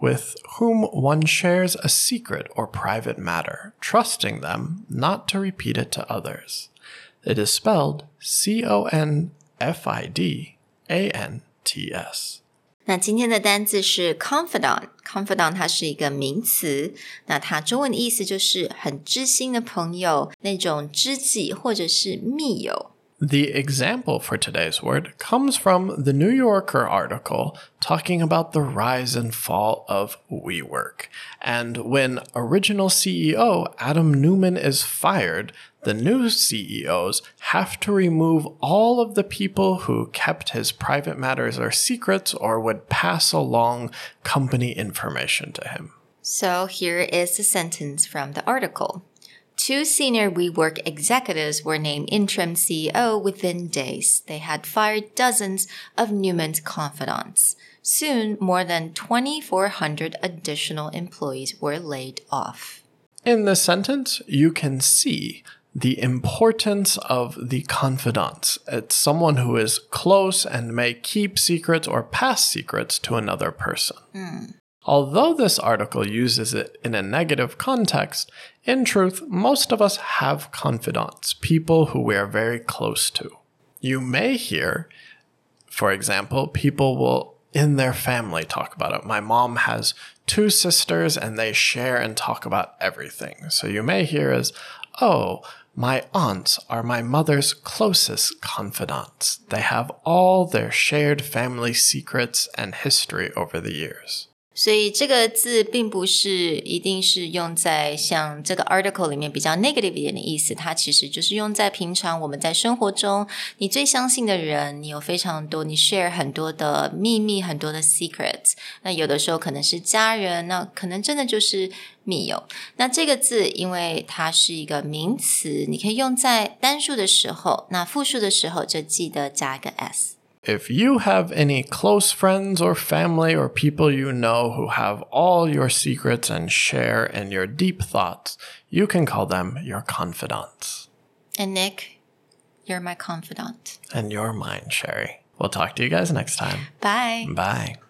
with whom one shares a secret or private matter, trusting them not to repeat it to others. It is spelled C O N F I D A N T S. 那今天的单字是 confidant，confidant 它是一个名词，那它中文的意思就是很知心的朋友，那种知己或者是密友。 The example for today's word comes from the New Yorker article talking about the rise and fall of WeWork. And when original CEO Adam Neumann is fired, the new CEOs have to remove all of the people who kept his private matters or secrets or would pass along company information to him. So here is the sentence from the article. Two senior WeWork executives were named interim CEO within days. They had fired dozens of Neumann's confidants. Soon, more than 2,400 additional employees were laid off. In this sentence, you can see the importance of the confidant. It's someone who is close and may keep secrets or pass secrets to another person. Hmm. Although this article uses it in a negative context, in truth, most of us have confidants, people who we are very close to. You may hear, for example, people will in their family talk about it. My mom has two sisters and they share and talk about everything. So you may hear as, oh, my aunts are my mother's closest confidants. They have all their shared family secrets and history over the years. 所以这个字并不是一定是用在像这个 article 里面比较 negative 一点的意思，它其实就是用在平常我们在生活中，你最相信的人，你有非常多，你 share 很多的秘密，很多的 secrets。那有的时候可能是家人，那可能真的就是密友。那这个字因为它是一个名词，你可以用在单数的时候，那复数的时候就记得加一个 s。If you have any close friends or family or people you know who have all your secrets and share in your deep thoughts, you can call them your confidants. And Nick, you're my confidant. And you're mine, Sherry. We'll talk to you guys next time. Bye. Bye.